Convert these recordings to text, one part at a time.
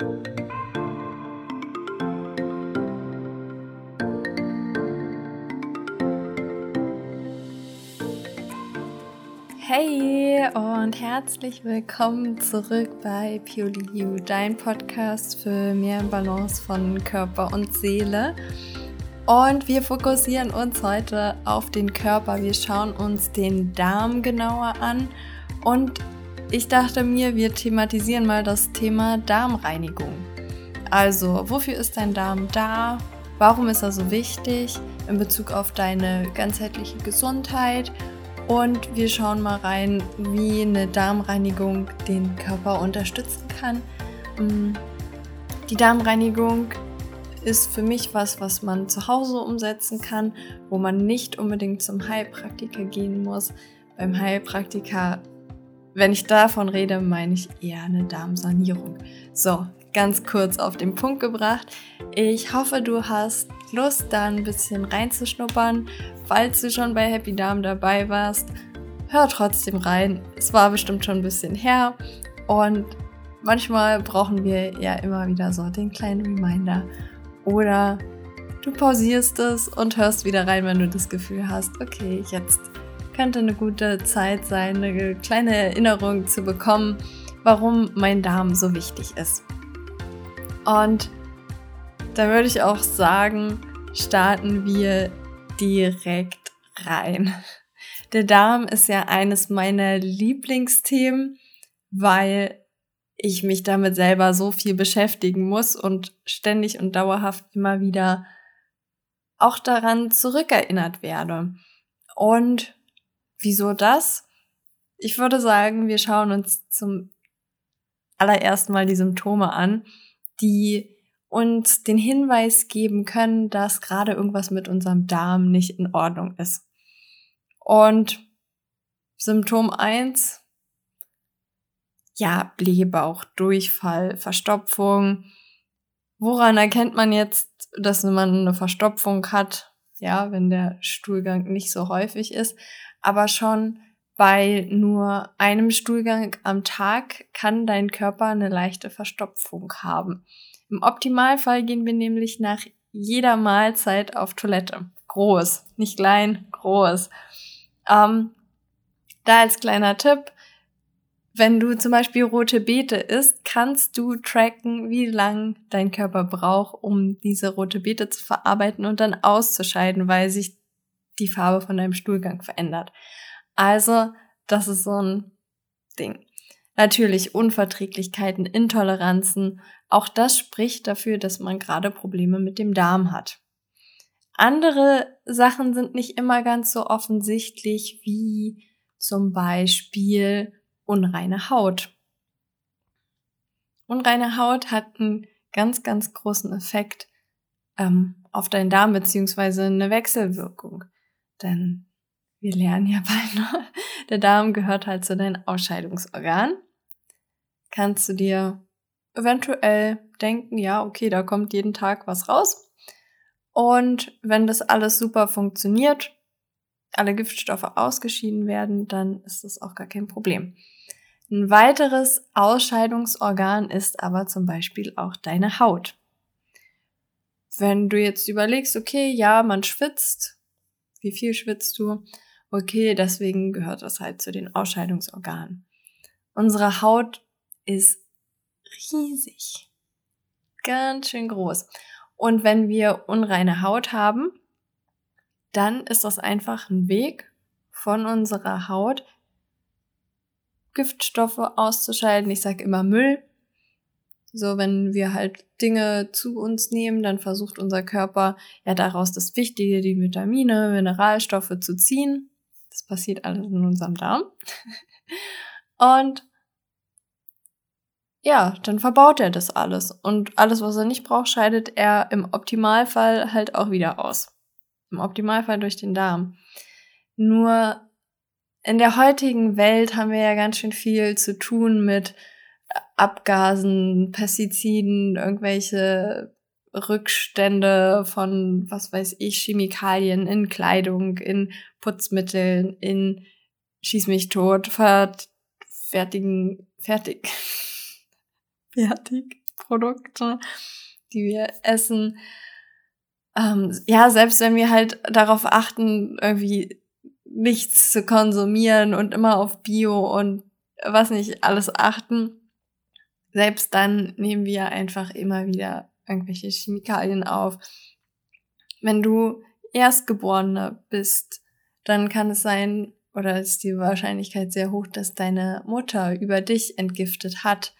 Hey und herzlich willkommen zurück bei Purely You, dein Podcast für mehr Balance von Körper und Seele. Und wir fokussieren uns heute auf den Körper. Wir schauen uns den Darm genauer an. Und ich dachte mir, wir thematisieren mal das Thema Darmreinigung. Also, wofür ist dein Darm da? Warum ist er so wichtig in Bezug auf deine ganzheitliche Gesundheit? Und wir schauen mal rein, wie eine Darmreinigung den Körper unterstützen kann. Mm, die Darmreinigung ist für mich was, was man zu Hause umsetzen kann, wo man nicht unbedingt zum Heilpraktiker gehen muss. Beim Heilpraktiker, wenn ich davon rede, meine ich eher eine Darmsanierung. So, ganz kurz auf den Punkt gebracht. Ich hoffe, du hast Lust, da ein bisschen reinzuschnuppern. Falls du schon bei Happy Darm dabei warst, hör trotzdem rein. Es war bestimmt schon ein bisschen her und manchmal brauchen wir ja immer wieder so den kleinen Reminder. Oder du pausierst es und hörst wieder rein, wenn du das Gefühl hast, okay, jetzt könnte eine gute Zeit sein, eine kleine Erinnerung zu bekommen, warum mein Darm so wichtig ist. Und da würde ich auch sagen, starten wir direkt rein. Der Darm ist ja eines meiner Lieblingsthemen, weil ich mich damit selber so viel beschäftigen muss und ständig und dauerhaft immer wieder auch daran zurückerinnert werde. Und wieso das? Ich würde sagen, wir schauen uns zum allerersten Mal die Symptome an, die uns den Hinweis geben können, dass gerade irgendwas mit unserem Darm nicht in Ordnung ist. Und Symptom eins ja, Blähbauch, Durchfall, Verstopfung. Woran erkennt man jetzt, dass man eine Verstopfung hat? Ja, wenn der Stuhlgang nicht so häufig ist. Aber schon bei nur einem Stuhlgang am Tag kann dein Körper eine leichte Verstopfung haben. Im Optimalfall gehen wir nämlich nach jeder Mahlzeit auf Toilette. Groß, nicht klein, groß. Ähm, da als kleiner Tipp, wenn du zum Beispiel rote Beete isst, kannst du tracken, wie lang dein Körper braucht, um diese rote Beete zu verarbeiten und dann auszuscheiden, weil sich die Farbe von deinem Stuhlgang verändert. Also, das ist so ein Ding. Natürlich Unverträglichkeiten, Intoleranzen. Auch das spricht dafür, dass man gerade Probleme mit dem Darm hat. Andere Sachen sind nicht immer ganz so offensichtlich wie zum Beispiel unreine Haut. Unreine Haut hat einen ganz, ganz großen Effekt ähm, auf deinen Darm beziehungsweise eine Wechselwirkung. Denn wir lernen ja bald noch, der Darm gehört halt zu deinem Ausscheidungsorgan kannst du dir eventuell denken, ja, okay, da kommt jeden Tag was raus. Und wenn das alles super funktioniert, alle Giftstoffe ausgeschieden werden, dann ist das auch gar kein Problem. Ein weiteres Ausscheidungsorgan ist aber zum Beispiel auch deine Haut. Wenn du jetzt überlegst, okay, ja, man schwitzt, wie viel schwitzt du? Okay, deswegen gehört das halt zu den Ausscheidungsorganen. Unsere Haut ist riesig. Ganz schön groß. Und wenn wir unreine Haut haben, dann ist das einfach ein Weg von unserer Haut, Giftstoffe auszuscheiden. Ich sage immer Müll. So, wenn wir halt Dinge zu uns nehmen, dann versucht unser Körper ja daraus das Wichtige, die Vitamine, Mineralstoffe zu ziehen. Das passiert alles in unserem Darm. Und ja, dann verbaut er das alles. Und alles, was er nicht braucht, scheidet er im Optimalfall halt auch wieder aus. Im Optimalfall durch den Darm. Nur in der heutigen Welt haben wir ja ganz schön viel zu tun mit Abgasen, Pestiziden, irgendwelche Rückstände von, was weiß ich, Chemikalien in Kleidung, in Putzmitteln, in Schieß mich tot, fertigen, fertig, Produkte, die wir essen. Ähm, ja, selbst wenn wir halt darauf achten, irgendwie nichts zu konsumieren und immer auf Bio und was nicht alles achten, selbst dann nehmen wir einfach immer wieder irgendwelche Chemikalien auf. Wenn du Erstgeborener bist, dann kann es sein, oder ist die Wahrscheinlichkeit sehr hoch, dass deine Mutter über dich entgiftet hat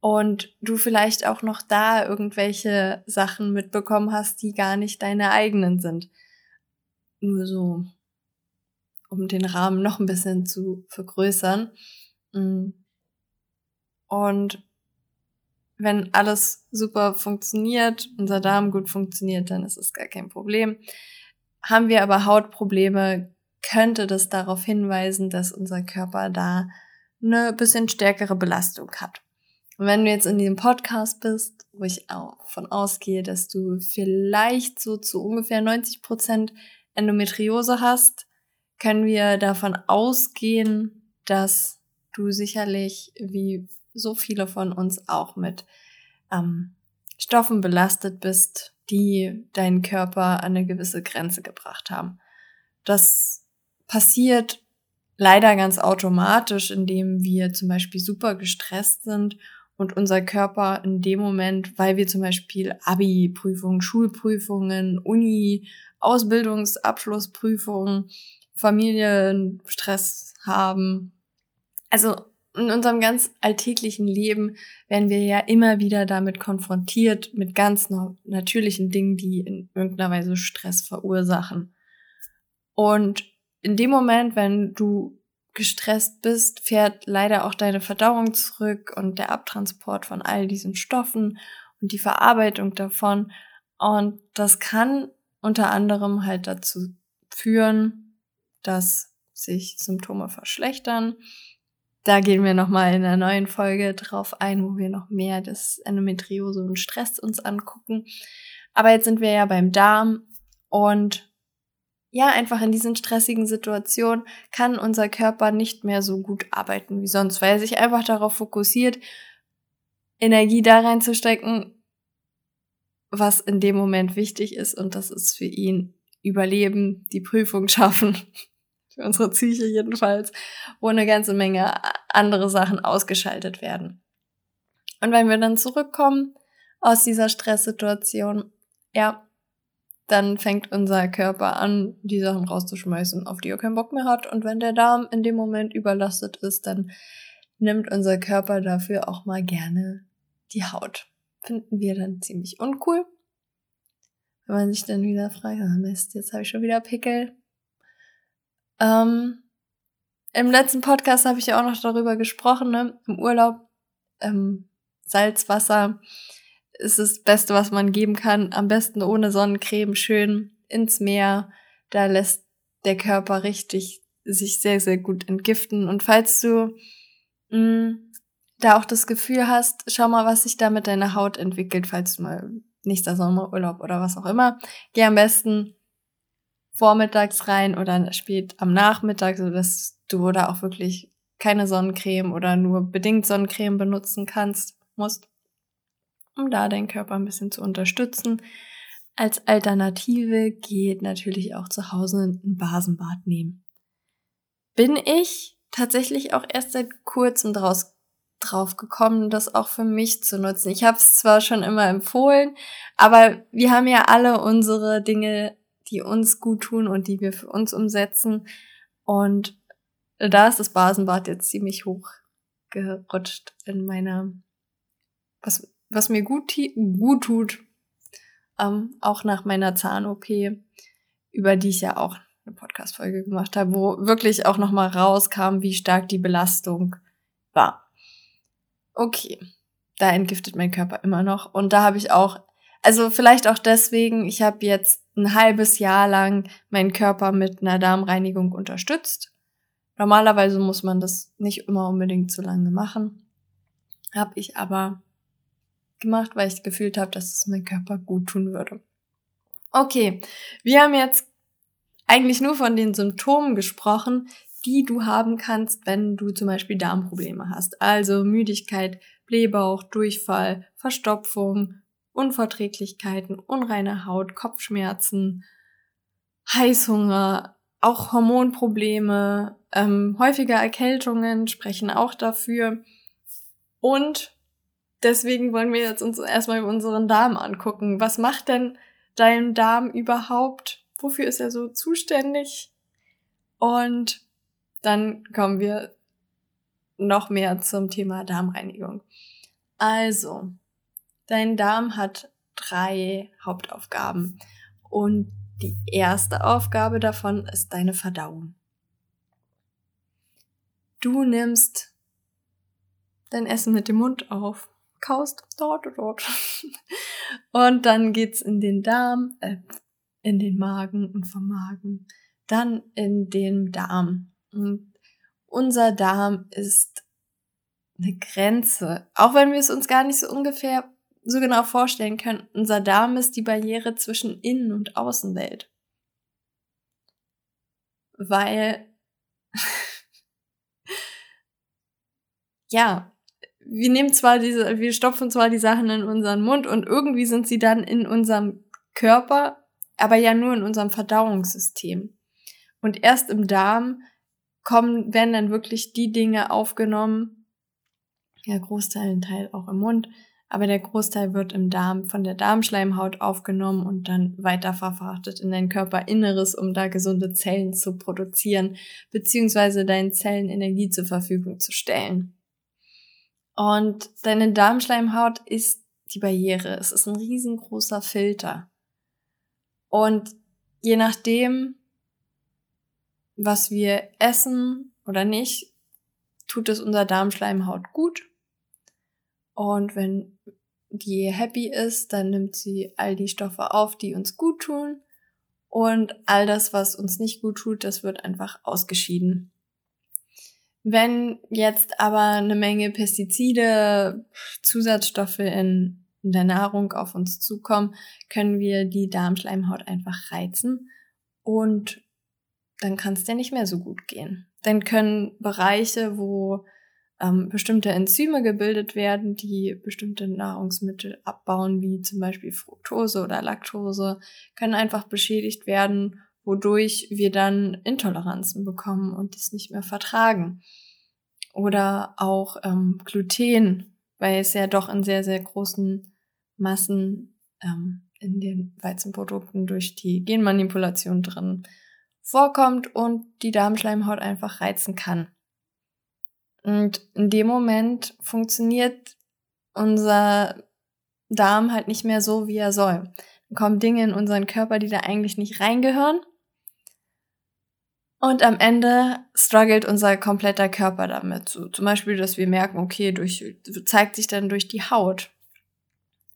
und du vielleicht auch noch da irgendwelche Sachen mitbekommen hast, die gar nicht deine eigenen sind. Nur so, um den Rahmen noch ein bisschen zu vergrößern. Mm. Und wenn alles super funktioniert, unser Darm gut funktioniert, dann ist es gar kein Problem. Haben wir aber Hautprobleme, könnte das darauf hinweisen, dass unser Körper da eine bisschen stärkere Belastung hat. Und wenn du jetzt in diesem Podcast bist, wo ich auch von ausgehe, dass du vielleicht so zu ungefähr 90 Prozent Endometriose hast, können wir davon ausgehen, dass du sicherlich, wie so viele von uns, auch mit ähm, Stoffen belastet bist, die deinen Körper an eine gewisse Grenze gebracht haben. Das passiert leider ganz automatisch, indem wir zum Beispiel super gestresst sind und unser Körper in dem Moment, weil wir zum Beispiel Abi-Prüfungen, Schulprüfungen, Uni, Ausbildungsabschlussprüfungen, Familienstress haben. Also in unserem ganz alltäglichen Leben werden wir ja immer wieder damit konfrontiert, mit ganz natürlichen Dingen, die in irgendeiner Weise Stress verursachen. Und in dem Moment, wenn du gestresst bist, fährt leider auch deine Verdauung zurück und der Abtransport von all diesen Stoffen und die Verarbeitung davon. Und das kann unter anderem halt dazu führen, dass sich Symptome verschlechtern. Da gehen wir nochmal in einer neuen Folge drauf ein, wo wir noch mehr das Endometriose und Stress uns angucken. Aber jetzt sind wir ja beim Darm und ja, einfach in diesen stressigen Situationen kann unser Körper nicht mehr so gut arbeiten wie sonst, weil er sich einfach darauf fokussiert, Energie da reinzustecken, was in dem Moment wichtig ist und das ist für ihn Überleben, die Prüfung schaffen, für unsere Psyche jedenfalls, wo eine ganze Menge andere Sachen ausgeschaltet werden. Und wenn wir dann zurückkommen aus dieser Stresssituation, ja, dann fängt unser Körper an, die Sachen rauszuschmeißen, auf die er keinen Bock mehr hat. Und wenn der Darm in dem Moment überlastet ist, dann nimmt unser Körper dafür auch mal gerne die Haut. Finden wir dann ziemlich uncool. Wenn man sich dann wieder fragt, ah Mist, jetzt habe ich schon wieder Pickel. Ähm, Im letzten Podcast habe ich ja auch noch darüber gesprochen, ne? Im Urlaub, ähm, Salzwasser ist das Beste, was man geben kann. Am besten ohne Sonnencreme, schön ins Meer. Da lässt der Körper richtig sich sehr, sehr gut entgiften. Und falls du mh, mm, da auch das Gefühl hast, schau mal, was sich da mit deiner Haut entwickelt, falls du mal nächster Sommerurlaub oder was auch immer, geh am besten vormittags rein oder spät am Nachmittag, so dass du da auch wirklich keine Sonnencreme oder nur bedingt Sonnencreme benutzen kannst, musst um da deinen Körper ein bisschen zu unterstützen. Als Alternative geht natürlich auch zu Hause ein Basenbad nehmen. Bin ich tatsächlich auch erst seit kurzem draus, drauf gekommen, das auch für mich zu nutzen. Ich habe es zwar schon immer empfohlen, aber wir haben ja alle unsere Dinge, die uns gut tun und die wir für uns umsetzen. Und da ist das Basenbad jetzt ziemlich hoch gerutscht in meiner, was was mir gut, gut tut, ähm, auch nach meiner Zahn-OP, über die ich ja auch eine Podcast-Folge gemacht habe, wo wirklich auch nochmal rauskam, wie stark die Belastung war. Okay, da entgiftet mein Körper immer noch. Und da habe ich auch, also vielleicht auch deswegen, ich habe jetzt ein halbes Jahr lang meinen Körper mit einer Darmreinigung unterstützt. Normalerweise muss man das nicht immer unbedingt so lange machen. Habe ich aber gemacht, weil ich gefühlt habe, dass es mein Körper gut tun würde. Okay, wir haben jetzt eigentlich nur von den Symptomen gesprochen, die du haben kannst, wenn du zum Beispiel Darmprobleme hast. Also Müdigkeit, Blähbauch, Durchfall, Verstopfung, Unverträglichkeiten, unreine Haut, Kopfschmerzen, Heißhunger, auch Hormonprobleme, ähm, häufige Erkältungen sprechen auch dafür. Und deswegen wollen wir jetzt uns erstmal unseren Darm angucken. Was macht denn dein Darm überhaupt? Wofür ist er so zuständig? Und dann kommen wir noch mehr zum Thema Darmreinigung. Also, dein Darm hat drei Hauptaufgaben. Und die erste Aufgabe davon ist deine Verdauung. Du nimmst dein Essen mit dem Mund auf, kaust dort und dort. Und dann geht's in den Darm, äh, in den Magen und vom Magen, dann in den Darm. Und unser Darm ist eine Grenze. Auch wenn wir es uns gar nicht so ungefähr so genau vorstellen können, unser Darm ist die Barriere zwischen Innen- und Außenwelt. Weil, ja, wir nehmen zwar diese, wir stopfen zwar die Sachen in unseren Mund und irgendwie sind sie dann in unserem Körper, aber ja nur in unserem Verdauungssystem. Und erst im Darm kommen, werden dann wirklich die Dinge aufgenommen, ja, Großteil, Teil auch im Mund, aber der Großteil wird im Darm von der Darmschleimhaut aufgenommen und dann weiterverfrachtet in dein Körperinneres, um da gesunde Zellen zu produzieren, beziehungsweise deinen Zellen Energie zur Verfügung zu stellen. Und deine Darmschleimhaut ist die Barriere. Es ist ein riesengroßer Filter. Und je nachdem, was wir essen oder nicht, tut es unserer Darmschleimhaut gut und wenn die happy ist, dann nimmt sie all die Stoffe auf, die uns gut tun. Und all das, was uns nicht gut tut, das wird einfach ausgeschieden. Wenn jetzt aber eine Menge Pestizide, Zusatzstoffe in, der Nahrung auf uns zukommen, können wir die Darmschleimhaut einfach reizen und dann kann es dir nicht mehr so gut gehen. Dann können Bereiche, wo ähm, bestimmte Enzyme gebildet werden, die bestimmte Nahrungsmittel abbauen, wie zum Beispiel Fructose oder Laktose, können einfach beschädigt werden, wodurch wir dann Intoleranzen bekommen und es nicht mehr vertragen. Oder auch ähm, Gluten, weil es ja doch in sehr, sehr großen Massen ähm, in den Weizenprodukten durch die Genmanipulation drin vorkommt und die Darmschleimhaut einfach reizen kann. Und in dem Moment funktioniert unser Darm halt nicht mehr so, wie er soll. Dann kommen Dinge in unseren Körper, die da eigentlich nicht reingehören. Und am Ende struggelt unser kompletter Körper damit. So, zum Beispiel, dass wir merken, okay, durch, zeigt sich dann durch die Haut.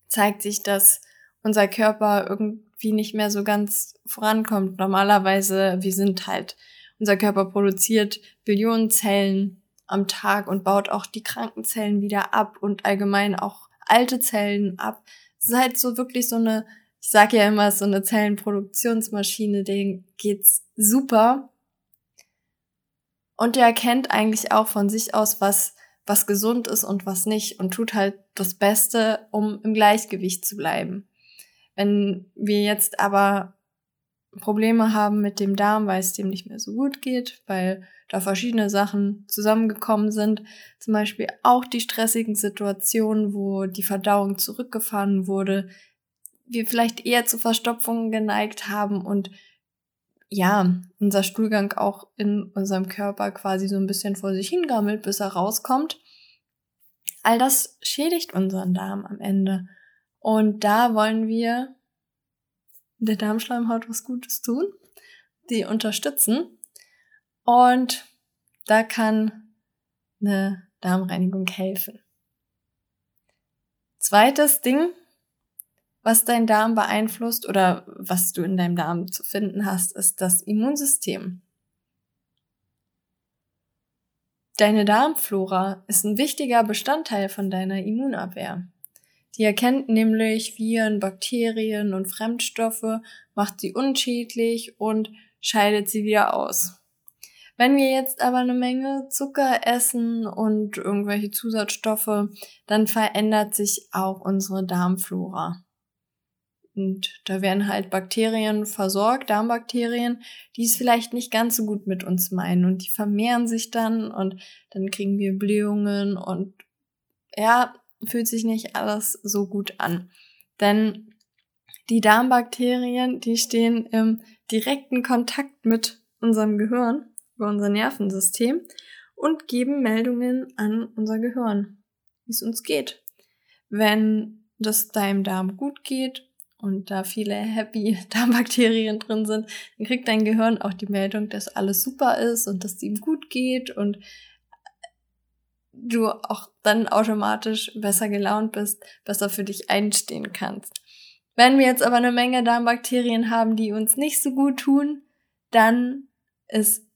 Zeigt sich, dass unser Körper irgendwie nicht mehr so ganz vorankommt. Normalerweise, wir sind halt, unser Körper produziert Billionen Zellen am Tag und baut auch die Krankenzellen wieder ab und allgemein auch alte Zellen ab. Es ist halt so wirklich so eine, ich sage ja immer, so eine Zellenproduktionsmaschine, denen geht's super. Und der erkennt eigentlich auch von sich aus, was, was gesund ist und was nicht und tut halt das Beste, um im Gleichgewicht zu bleiben. Wenn wir jetzt aber Probleme haben mit dem Darm, weil es dem nicht mehr so gut geht, weil da verschiedene Sachen zusammengekommen sind. Zum Beispiel auch die stressigen Situationen, wo die Verdauung zurückgefahren wurde, wir vielleicht eher zu Verstopfungen geneigt haben und ja, unser Stuhlgang auch in unserem Körper quasi so ein bisschen vor sich hingammelt, bis er rauskommt. All das schädigt unseren Darm am Ende. Und da wollen wir der Darmschleimhaut was Gutes tun, die unterstützen. Und da kann eine Darmreinigung helfen. Zweites Ding, was dein Darm beeinflusst oder was du in deinem Darm zu finden hast, ist das Immunsystem. Deine Darmflora ist ein wichtiger Bestandteil von deiner Immunabwehr. Die erkennt nämlich Viren, Bakterien und Fremdstoffe, macht sie unschädlich und scheidet sie wieder aus. Wenn wir jetzt aber eine Menge Zucker essen und irgendwelche Zusatzstoffe, dann verändert sich auch unsere Darmflora. Und da werden halt Bakterien versorgt, Darmbakterien, die es vielleicht nicht ganz so gut mit uns meinen. Und die vermehren sich dann und dann kriegen wir Blähungen und ja, fühlt sich nicht alles so gut an. Denn die Darmbakterien, die stehen im direkten Kontakt mit unserem Gehirn, über unser Nervensystem und geben Meldungen an unser Gehirn, wie es uns geht. Wenn das deinem Darm gut geht und da viele happy Darmbakterien drin sind, dann kriegt dein Gehirn auch die Meldung, dass alles super ist und dass es ihm gut geht und du auch dann automatisch besser gelaunt bist, besser für dich einstehen kannst. Wenn wir jetzt aber eine Menge Darmbakterien haben, die uns nicht so gut tun, dann ist,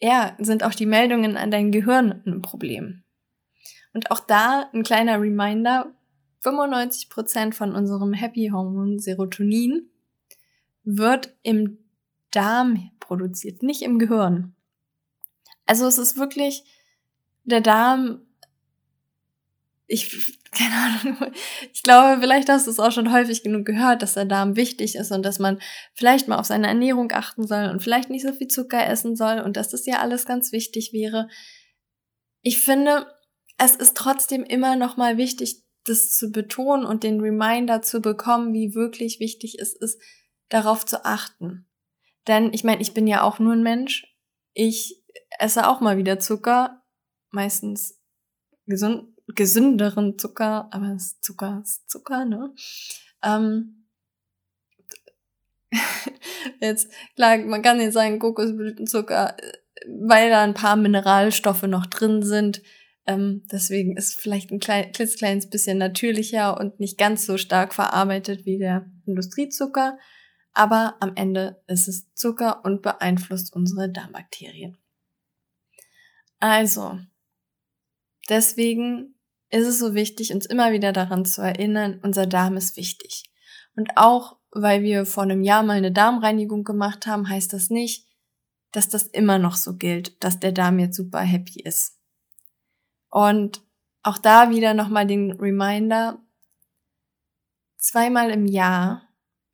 ja, sind auch die Meldungen an dein Gehirn ein Problem. Und auch da ein kleiner Reminder, 95% von unserem Happy-Hormon Serotonin wird im Darm produziert, nicht im Gehirn. Also es ist wirklich, der Darm, ich, keine Ahnung, ich glaube, vielleicht hast du es auch schon häufig genug gehört, dass der Darm wichtig ist und dass man vielleicht mal auf seine Ernährung achten soll und vielleicht nicht so viel Zucker essen soll und dass das ja alles ganz wichtig wäre. Ich finde, es ist trotzdem immer noch mal wichtig, das zu betonen und den Reminder zu bekommen, wie wirklich wichtig es ist, darauf zu achten. Denn ich meine, ich bin ja auch nur ein Mensch. Ich esse auch mal wieder Zucker, meistens gesund, gesünderen Zucker, aber Zucker ist Zucker, ne? Ähm, jetzt, klar, man kann jetzt sagen, Kokosblütenzucker, weil da ein paar Mineralstoffe noch drin sind, ähm, deswegen ist vielleicht ein klein, klitzekleines bisschen natürlicher und nicht ganz so stark verarbeitet wie der Industriezucker. Aber am Ende ist es Zucker und beeinflusst unsere Darmbakterien. Also, deswegen ist es so wichtig, uns immer wieder daran zu erinnern, unser Darm ist wichtig. Und auch weil wir vor einem Jahr mal eine Darmreinigung gemacht haben, heißt das nicht, dass das immer noch so gilt, dass der Darm jetzt super happy ist. Und auch da wieder nochmal den Reminder, zweimal im Jahr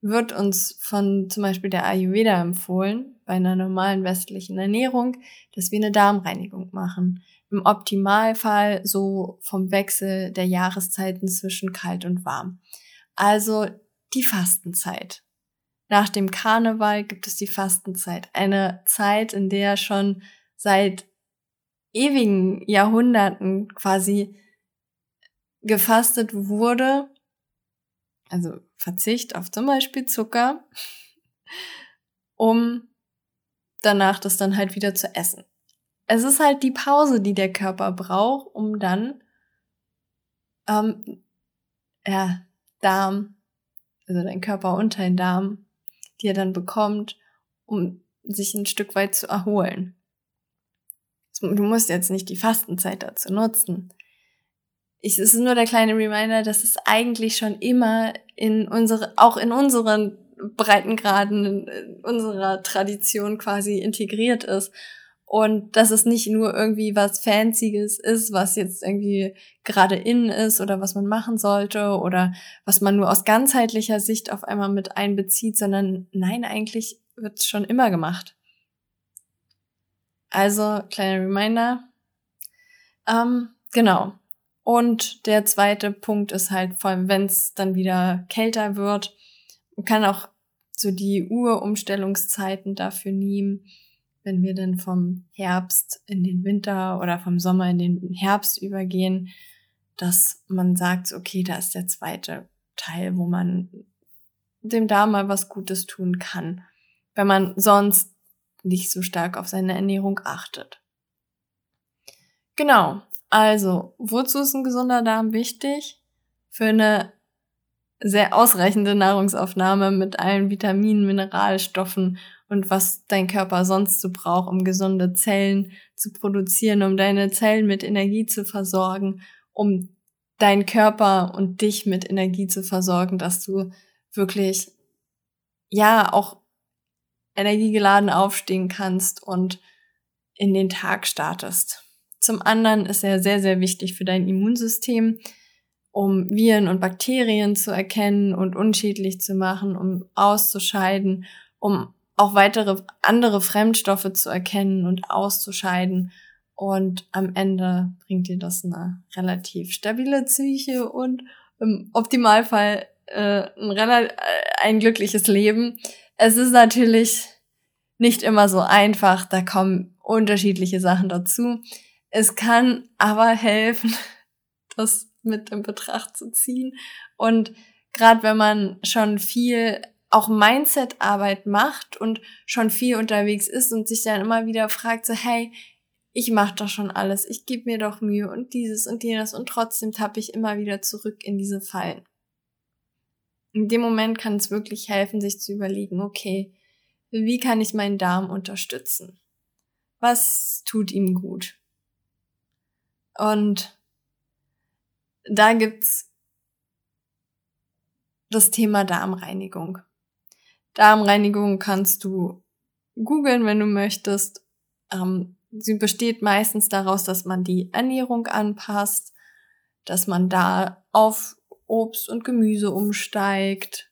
wird uns von zum Beispiel der Ayurveda empfohlen, bei einer normalen westlichen Ernährung, dass wir eine Darmreinigung machen. Im Optimalfall so vom Wechsel der Jahreszeiten zwischen kalt und warm. Also die Fastenzeit. Nach dem Karneval gibt es die Fastenzeit. Eine Zeit, in der schon seit ewigen Jahrhunderten quasi gefastet wurde, also Verzicht auf zum Beispiel Zucker, um danach das dann halt wieder zu essen. Es ist halt die Pause, die der Körper braucht, um dann ähm, ja, Darm, also dein Körper unter den Darm, die er dann bekommt, um sich ein Stück weit zu erholen. Du musst jetzt nicht die Fastenzeit dazu nutzen. Ich, es ist nur der kleine Reminder, dass es eigentlich schon immer in unsere, auch in unseren Breitengraden, in unserer Tradition quasi integriert ist. Und dass es nicht nur irgendwie was Fancyes ist, was jetzt irgendwie gerade in ist oder was man machen sollte oder was man nur aus ganzheitlicher Sicht auf einmal mit einbezieht, sondern nein, eigentlich wird schon immer gemacht. Also, kleiner Reminder. Ähm, genau. Und der zweite Punkt ist halt, vor allem wenn es dann wieder kälter wird, man kann auch so die Urumstellungszeiten dafür nehmen, wenn wir dann vom Herbst in den Winter oder vom Sommer in den Herbst übergehen, dass man sagt, okay, da ist der zweite Teil, wo man dem Darm mal was Gutes tun kann. Wenn man sonst nicht so stark auf seine Ernährung achtet. Genau, also wozu ist ein gesunder Darm wichtig? Für eine sehr ausreichende Nahrungsaufnahme mit allen Vitaminen, Mineralstoffen und was dein Körper sonst so braucht, um gesunde Zellen zu produzieren, um deine Zellen mit Energie zu versorgen, um deinen Körper und dich mit Energie zu versorgen, dass du wirklich ja auch energiegeladen aufstehen kannst und in den Tag startest. Zum anderen ist er sehr, sehr wichtig für dein Immunsystem, um Viren und Bakterien zu erkennen und unschädlich zu machen, um auszuscheiden, um auch weitere andere Fremdstoffe zu erkennen und auszuscheiden. Und am Ende bringt dir das eine relativ stabile Psyche und im Optimalfall äh, ein, äh, ein glückliches Leben. Es ist natürlich nicht immer so einfach, da kommen unterschiedliche Sachen dazu. Es kann aber helfen, das mit in Betracht zu ziehen. Und gerade wenn man schon viel auch Mindset-Arbeit macht und schon viel unterwegs ist und sich dann immer wieder fragt, so, hey, ich mache doch schon alles, ich gebe mir doch Mühe und dieses und jenes und trotzdem tappe ich immer wieder zurück in diese Fallen. In dem Moment kann es wirklich helfen, sich zu überlegen, okay, wie kann ich meinen Darm unterstützen? Was tut ihm gut? Und da gibt's das Thema Darmreinigung. Darmreinigung kannst du googeln, wenn du möchtest. Ähm, sie besteht meistens daraus, dass man die Ernährung anpasst, dass man da auf Obst und Gemüse umsteigt,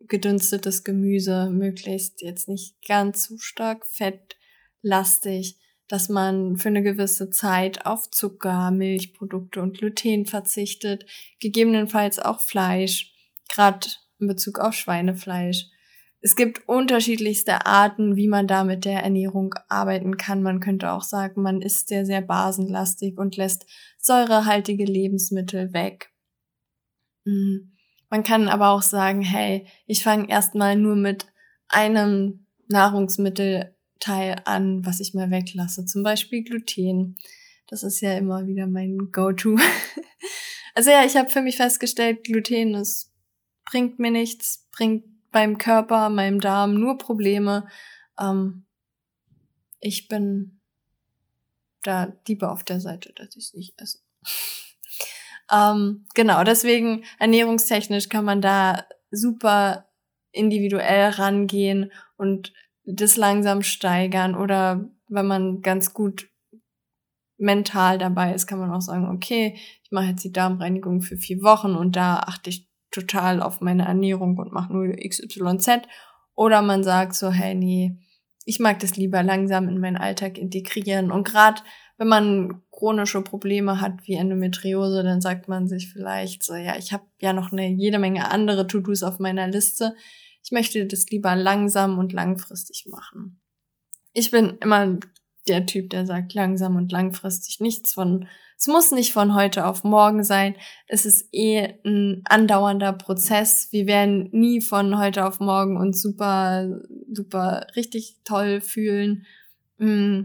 gedünstetes Gemüse, möglichst jetzt nicht ganz zu stark fettlastig, dass man für eine gewisse Zeit auf Zucker, Milchprodukte und Gluten verzichtet, gegebenenfalls auch Fleisch, gerade in Bezug auf Schweinefleisch. Es gibt unterschiedlichste Arten, wie man da mit der Ernährung arbeiten kann. Man könnte auch sagen, man isst sehr, sehr basenlastig und lässt säurehaltige Lebensmittel weg. Mhm. Man kann aber auch sagen, hey, ich fange erstmal nur mit einem Nahrungsmittelteil an, was ich mal weglasse. Zum Beispiel Gluten. Das ist ja immer wieder mein Go-To. also ja, ich habe für mich festgestellt, Gluten ist, bringt mir nichts, bringt beim Körper, meinem Darm nur Probleme. Ähm, ich bin da lieber auf der Seite, dass ich es nicht esse. Ähm, genau, deswegen ernährungstechnisch kann man da super individuell rangehen und das langsam steigern oder wenn man ganz gut mental dabei ist, kann man auch sagen, okay, ich mache jetzt die Darmreinigung für vier Wochen und da achte ich total auf meine Ernährung und mache nur XYZ. Oder man sagt so, hey, nee, ich mag das lieber langsam in meinen Alltag integrieren. Und gerade wenn man chronische Probleme hat wie Endometriose, dann sagt man sich vielleicht so, ja, ich habe ja noch eine jede Menge andere To-Dos auf meiner Liste. Ich möchte das lieber langsam und langfristig machen. Ich bin immer der Typ, der sagt langsam und langfristig nichts von, es muss nicht von heute auf morgen sein. Es ist eh ein andauernder Prozess. Wir werden nie von heute auf morgen uns super, super richtig toll fühlen. Mm.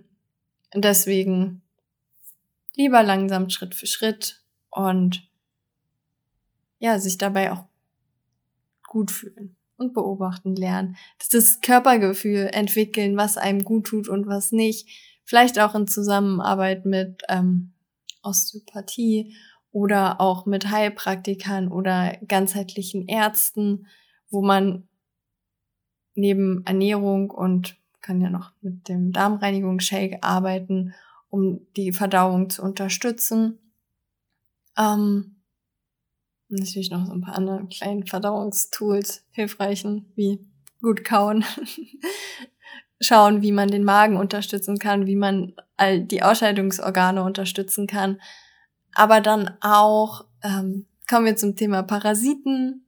Deswegen lieber langsam Schritt für Schritt und ja, sich dabei auch gut fühlen und beobachten lernen. Das, Körpergefühl entwickeln, was einem gut tut und was nicht. Vielleicht auch in Zusammenarbeit mit ähm, Osteopathie oder auch mit Heilpraktikern oder ganzheitlichen Ärzten, wo man neben Ernährung und kann ja noch mit dem Darmreinigungsshake arbeiten um die Verdauung zu unterstützen. Ähm, natürlich noch so ein paar andere kleine Verdauungstools hilfreichen, wie gut kauen. Schauen, wie man den Magen unterstützen kann, wie man all die Ausscheidungsorgane unterstützen kann. Aber dann auch ähm, kommen wir zum Thema Parasiten,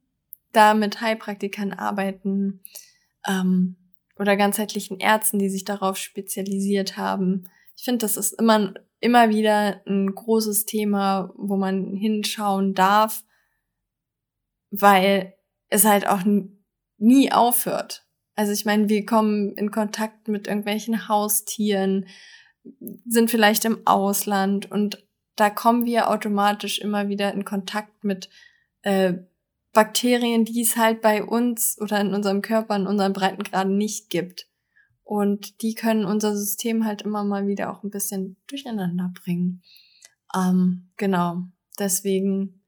da mit Heilpraktikern arbeiten ähm, oder ganzheitlichen Ärzten, die sich darauf spezialisiert haben, ich finde, das ist immer, immer wieder ein großes Thema, wo man hinschauen darf, weil es halt auch nie aufhört. Also ich meine, wir kommen in Kontakt mit irgendwelchen Haustieren, sind vielleicht im Ausland und da kommen wir automatisch immer wieder in Kontakt mit äh, Bakterien, die es halt bei uns oder in unserem Körper, in unseren Breitengraden nicht gibt. Und die können unser System halt immer mal wieder auch ein bisschen durcheinander bringen. Ähm, genau. Deswegen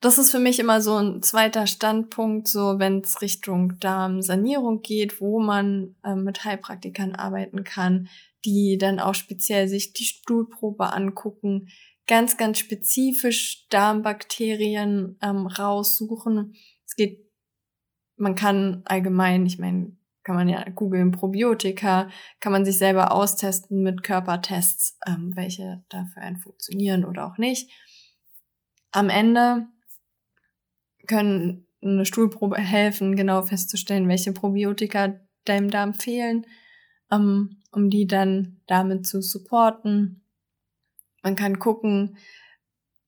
das ist für mich immer so ein zweiter Standpunkt, so wenn es Richtung Darmsanierung geht, wo man äh, mit Heilpraktikern arbeiten kann, die dann auch speziell sich die Stuhlprobe angucken, ganz, ganz spezifisch Darmbakterien ähm, raussuchen. Es geht, man kann allgemein, ich meine, kann man ja googeln, Probiotika, kann man sich selber austesten mit Körpertests, ähm, welche dafür einen funktionieren oder auch nicht. Am Ende können eine Stuhlprobe helfen, genau festzustellen, welche Probiotika deinem Darm fehlen, um, um die dann damit zu supporten. Man kann gucken,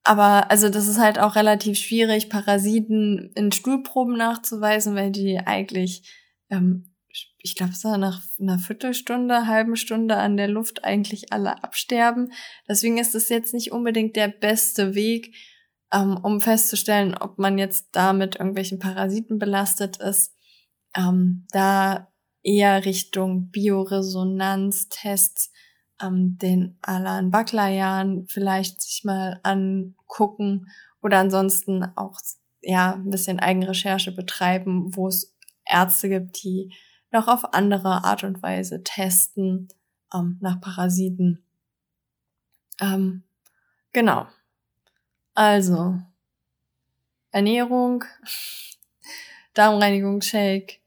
aber also das ist halt auch relativ schwierig, Parasiten in Stuhlproben nachzuweisen, weil die eigentlich, ähm, ich glaube, so nach einer Viertelstunde, halben Stunde an der Luft eigentlich alle absterben. Deswegen ist es jetzt nicht unbedingt der beste Weg, ähm, um festzustellen, ob man jetzt da mit irgendwelchen Parasiten belastet ist. Ähm, da eher Richtung Bioresonanztests, ähm, den Alan Baklayan vielleicht sich mal angucken oder ansonsten auch ja ein bisschen Eigenrecherche betreiben, wo es Ärzte gibt, die noch auf andere Art und Weise testen ähm, nach Parasiten. Ähm, genau. Also, Ernährung, Darmreinigungsshake,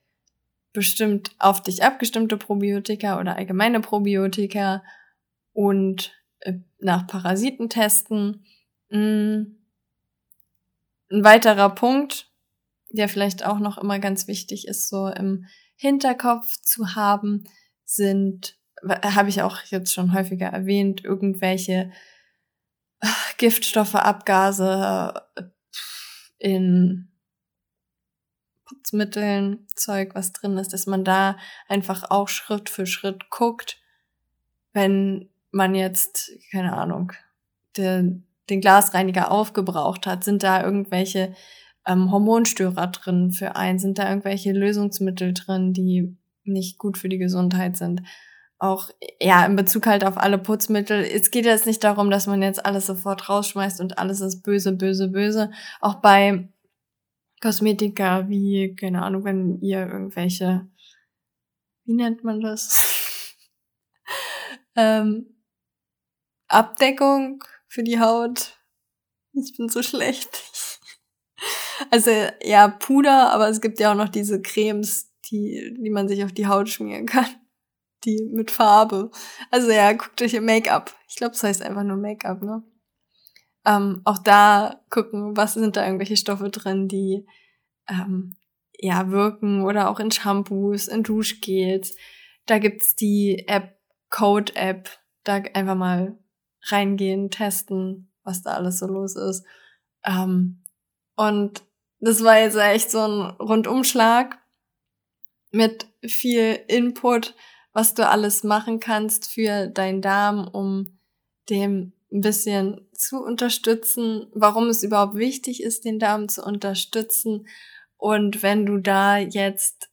bestimmt auf dich abgestimmte Probiotika oder allgemeine Probiotika und äh, nach Parasiten testen. Mm. Ein weiterer Punkt, der vielleicht auch noch immer ganz wichtig ist, so im Hinterkopf zu haben, sind, habe ich auch jetzt schon häufiger erwähnt, irgendwelche Giftstoffe, Abgase äh, in Putzmitteln, Zeug, was drin ist, dass man da einfach auch Schritt für Schritt guckt, wenn man jetzt, keine Ahnung, den, den Glasreiniger aufgebraucht hat, sind da irgendwelche ähm, Hormonstörer drin für einen, sind da irgendwelche Lösungsmittel drin, die nicht gut für die Gesundheit sind auch ja in Bezug halt auf alle Putzmittel. Es geht jetzt nicht darum, dass man jetzt alles sofort rausschmeißt und alles ist böse, böse, böse. Auch bei Kosmetika wie, keine Ahnung, wenn ihr irgendwelche, wie nennt man das? ähm, Abdeckung für die Haut. Ich bin so schlecht. also ja, Puder, aber es gibt ja auch noch diese Cremes, die, die man sich auf die Haut schmieren kann die mit Farbe. Also ja, guckt euch ihr Make-up. Ich glaube, das heißt einfach nur Make-up, ne? Ähm, auch da gucken, was sind da irgendwelche Stoffe drin, die ähm, ja wirken oder auch in Shampoos, in Duschgels. Da gibt's die App, Code-App. Da einfach mal reingehen, testen, was da alles so los ist. Ähm, und das war jetzt echt so ein Rundumschlag mit viel Input was du alles machen kannst für deinen Darm, um dem ein bisschen zu unterstützen, warum es überhaupt wichtig ist, den Darm zu unterstützen. Und wenn du da jetzt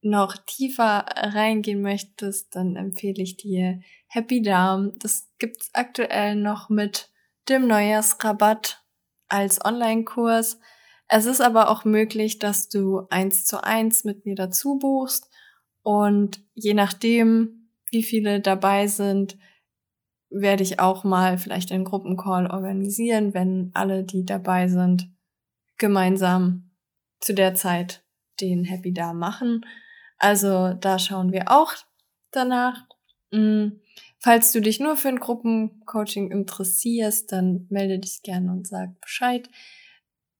noch tiefer reingehen möchtest, dann empfehle ich dir Happy Darm. Das gibt's aktuell noch mit dem Neujahrsrabatt als Online-Kurs. Es ist aber auch möglich, dass du eins zu eins mit mir dazu buchst und je nachdem, wie viele dabei sind, werde ich auch mal vielleicht einen Gruppencall organisieren, wenn alle, die dabei sind, gemeinsam zu der Zeit den Happy Da machen. Also da schauen wir auch danach. Hm, falls du dich nur für ein Gruppencoaching interessierst, dann melde dich gerne und sag Bescheid.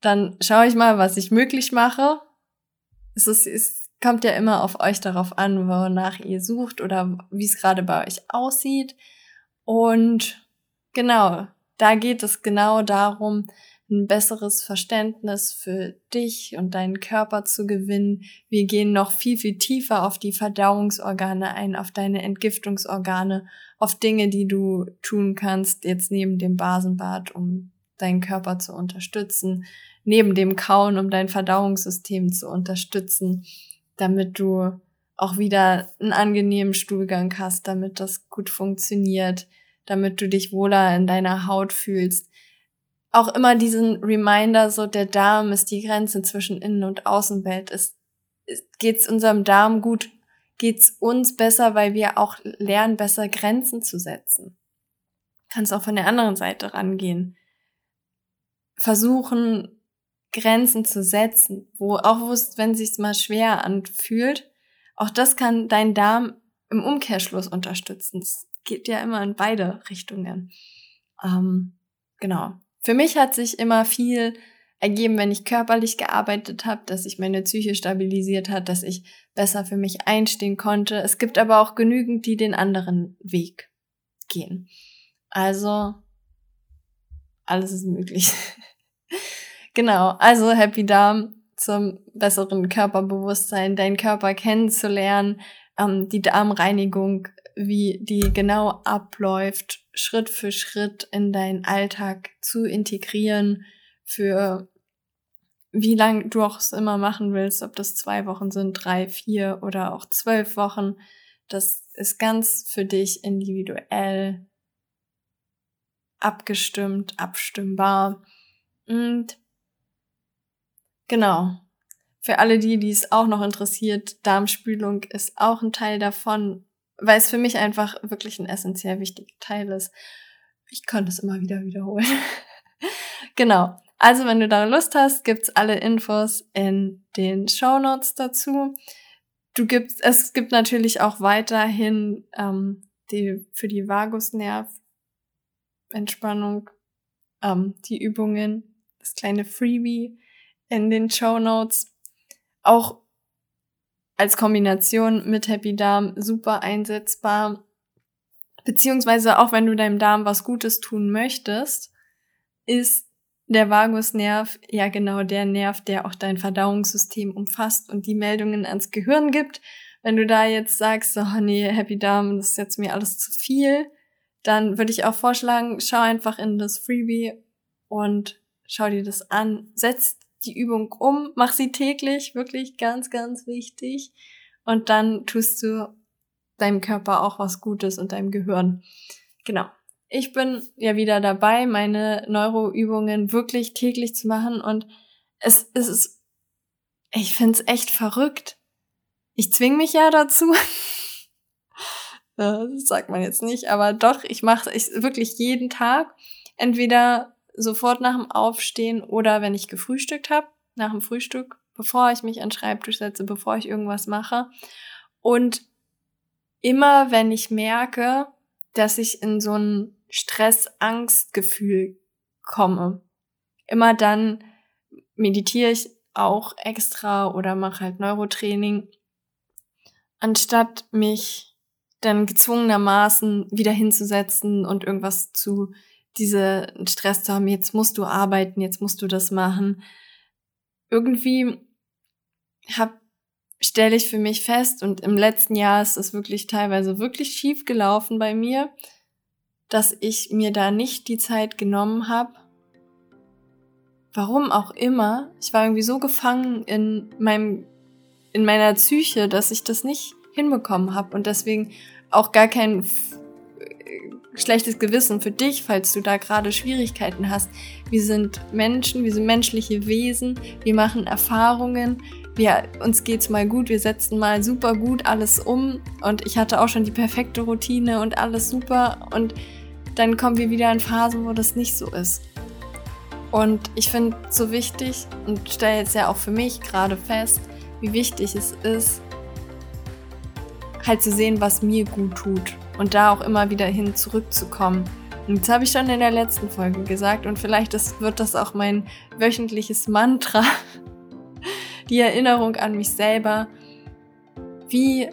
Dann schaue ich mal, was ich möglich mache. Es ist, ist kommt ja immer auf euch darauf an, wonach ihr sucht oder wie es gerade bei euch aussieht. Und genau, da geht es genau darum, ein besseres Verständnis für dich und deinen Körper zu gewinnen. Wir gehen noch viel, viel tiefer auf die Verdauungsorgane ein, auf deine Entgiftungsorgane, auf Dinge, die du tun kannst, jetzt neben dem Basenbad, um deinen Körper zu unterstützen, neben dem Kauen, um dein Verdauungssystem zu unterstützen damit du auch wieder einen angenehmen Stuhlgang hast, damit das gut funktioniert, damit du dich wohler in deiner Haut fühlst. auch immer diesen Reminder, so der Darm ist die Grenze zwischen Innen- und Außenwelt. Es, es geht's unserem Darm gut, geht's uns besser, weil wir auch lernen, besser Grenzen zu setzen. Kannst auch von der anderen Seite rangehen. Versuchen, Grenzen zu setzen, wo auch wo es, wenn es sich mal schwer anfühlt, auch das kann dein Darm im Umkehrschluss unterstützen. Es geht ja immer in beide Richtungen. Ähm, genau. Für mich hat sich immer viel ergeben, wenn ich körperlich gearbeitet habe, dass sich meine Psyche stabilisiert hat, dass ich besser für mich einstehen konnte. Es gibt aber auch genügend, die den anderen Weg gehen. Also, alles ist möglich. genau, also Happy Darm zum besseren Körperbewusstsein, deinen Körper kennenzulernen, ähm, die Darmreinigung, wie die genau abläuft, Schritt für Schritt in deinen Alltag zu integrieren, für wie lang du auch es immer machen willst, ob das zwei Wochen sind, drei, vier oder auch zwölf Wochen. Das ist ganz für dich individuell abgestimmt, abstimmbar. Und genau. Für alle die, die es auch noch interessiert, Darmspülung ist auch ein Teil davon weil es für mich einfach wirklich ein essentiell wichtiger Teil ist. Ich könnte es immer wieder wiederholen. genau. Also, wenn du da Lust hast, gibt's alle Infos in den Show Notes dazu. Du gibst, es gibt natürlich auch weiterhin ähm, die für die Vagusnerv-Entspannung ähm, die Übungen, das kleine Freebie in den Show Notes. Auch als Kombination mit Happy Darm super einsetzbar. Beziehungsweise auch wenn du deinem Darm was Gutes tun möchtest, ist der Vagusnerv ja genau der Nerv, der auch dein Verdauungssystem umfasst und die Meldungen ans Gehirn gibt. Wenn du da jetzt sagst, oh nee, Happy Darm, das ist jetzt mir alles zu viel, dann würde ich auch vorschlagen, schau einfach in das Freebie und schau dir das an, setz die Übung um, mach sie täglich, wirklich ganz, ganz wichtig. Und dann tust du deinem Körper auch was Gutes und deinem Gehirn. Genau. Ich bin ja wieder dabei, meine Neuroübungen wirklich täglich zu machen und es, es ist, ich find's echt verrückt. Ich zwing mich ja dazu. das sagt man jetzt nicht, aber doch, ich mache es wirklich jeden Tag. Entweder sofort nach dem Aufstehen oder wenn ich gefrühstückt habe, nach dem Frühstück, bevor ich mich an den Schreibtisch setze, bevor ich irgendwas mache. Und immer wenn ich merke, dass ich in so ein Stress-Angst-Gefühl komme, immer dann meditiere ich auch extra oder mache halt Neurotraining, anstatt mich dann gezwungenermaßen wieder hinzusetzen und irgendwas zu diese Stress zu haben, jetzt musst du arbeiten, jetzt musst du das machen. Irgendwie hab, stelle ich für mich fest, und im letzten Jahr ist es wirklich teilweise wirklich schief gelaufen bei mir, dass ich mir da nicht die Zeit genommen habe. Warum auch immer. Ich war irgendwie so gefangen in meinem, in meiner Psyche, dass ich das nicht hinbekommen habe und deswegen auch gar kein schlechtes Gewissen für dich, falls du da gerade Schwierigkeiten hast. Wir sind Menschen, wir sind menschliche Wesen, wir machen Erfahrungen, wir, uns geht's mal gut, wir setzen mal super gut alles um und ich hatte auch schon die perfekte Routine und alles super und dann kommen wir wieder in Phasen, wo das nicht so ist. Und ich finde so wichtig und stelle jetzt ja auch für mich gerade fest, wie wichtig es ist, halt zu sehen, was mir gut tut und da auch immer wieder hin zurückzukommen. Und das habe ich schon in der letzten Folge gesagt und vielleicht ist, wird das auch mein wöchentliches Mantra, die Erinnerung an mich selber, wie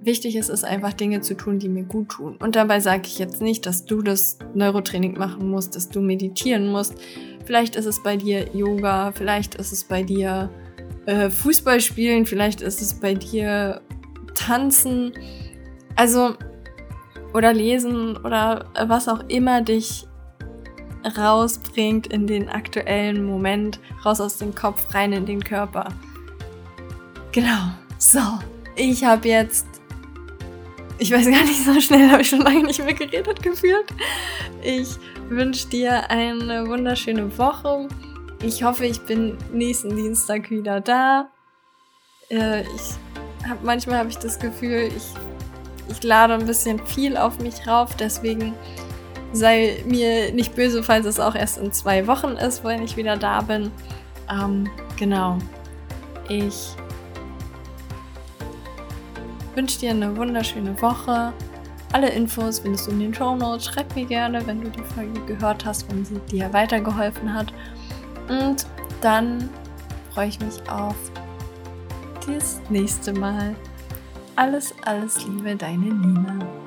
wichtig es ist, einfach Dinge zu tun, die mir gut tun. Und dabei sage ich jetzt nicht, dass du das Neurotraining machen musst, dass du meditieren musst. Vielleicht ist es bei dir Yoga, vielleicht ist es bei dir äh, Fußball spielen, vielleicht ist es bei dir Tanzen. Also oder lesen oder was auch immer dich rausbringt in den aktuellen Moment, raus aus dem Kopf, rein in den Körper. Genau. So, ich habe jetzt, ich weiß gar nicht, so schnell habe ich schon lange nicht mehr geredet gefühlt. Ich wünsche dir eine wunderschöne Woche. Ich hoffe, ich bin nächsten Dienstag wieder da. Äh, ich hab, manchmal habe ich das Gefühl, ich, ich lade ein bisschen viel auf mich rauf. Deswegen sei mir nicht böse, falls es auch erst in zwei Wochen ist, wenn ich wieder da bin. Ähm, genau. Ich wünsche dir eine wunderschöne Woche. Alle Infos findest du in den Show Notes. Schreib mir gerne, wenn du die Folge gehört hast, wenn sie dir weitergeholfen hat. Und dann freue ich mich auf das nächste Mal. Alles, alles Liebe, deine Nina.